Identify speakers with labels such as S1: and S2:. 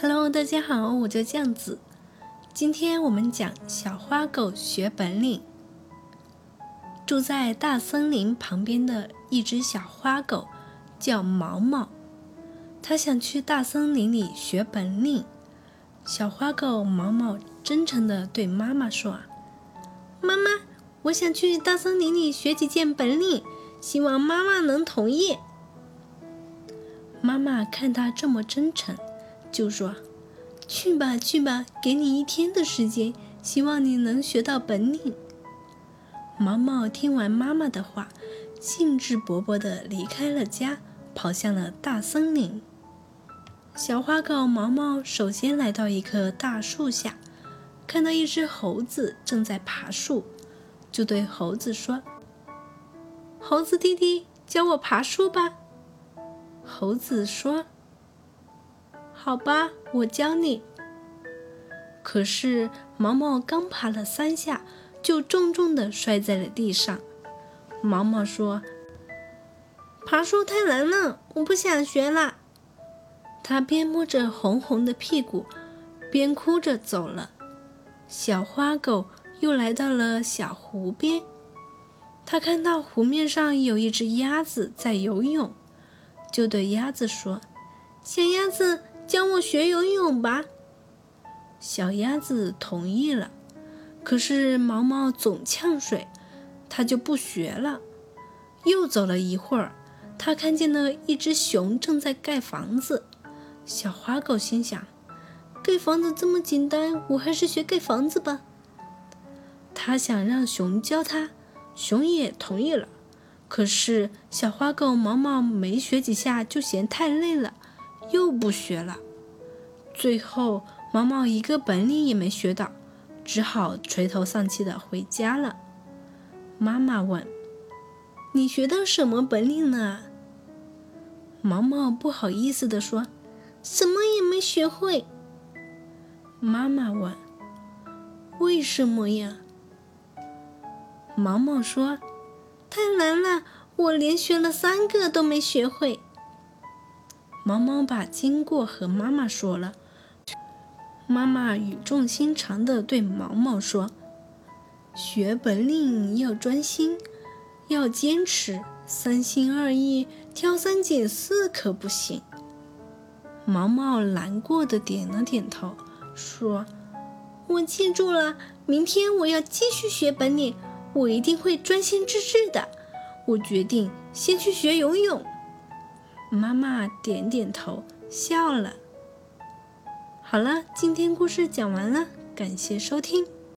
S1: Hello，大家好，我叫酱子。今天我们讲小花狗学本领。住在大森林旁边的一只小花狗叫毛毛，它想去大森林里学本领。小花狗毛毛真诚地对妈妈说：“妈妈，我想去大森林里学几件本领，希望妈妈能同意。”妈妈看它这么真诚。就说：“去吧，去吧，给你一天的时间，希望你能学到本领。”毛毛听完妈妈的话，兴致勃勃地离开了家，跑向了大森林。小花狗毛毛首先来到一棵大树下，看到一只猴子正在爬树，就对猴子说：“猴子弟弟，教我爬树吧。”猴子说。好吧，我教你。可是毛毛刚爬了三下，就重重的摔在了地上。毛毛说：“爬树太难了，我不想学了。”他边摸着红红的屁股，边哭着走了。小花狗又来到了小湖边，它看到湖面上有一只鸭子在游泳，就对鸭子说：“小鸭子。”教我学游泳吧，小鸭子同意了。可是毛毛总呛水，它就不学了。又走了一会儿，它看见了一只熊正在盖房子。小花狗心想：盖房子这么简单，我还是学盖房子吧。它想让熊教它，熊也同意了。可是小花狗毛毛没学几下就嫌太累了。又不学了，最后毛毛一个本领也没学到，只好垂头丧气的回家了。妈妈问：“你学到什么本领了？”毛毛不好意思的说：“什么也没学会。”妈妈问：“为什么呀？”毛毛说：“太难了，我连学了三个都没学会。”毛毛把经过和妈妈说了，妈妈语重心长地对毛毛说：“学本领要专心，要坚持，三心二意、挑三拣四可不行。”毛毛难过的点了点头，说：“我记住了，明天我要继续学本领，我一定会专心致志的。我决定先去学游泳。”妈妈点点头，笑了。好了，今天故事讲完了，感谢收听。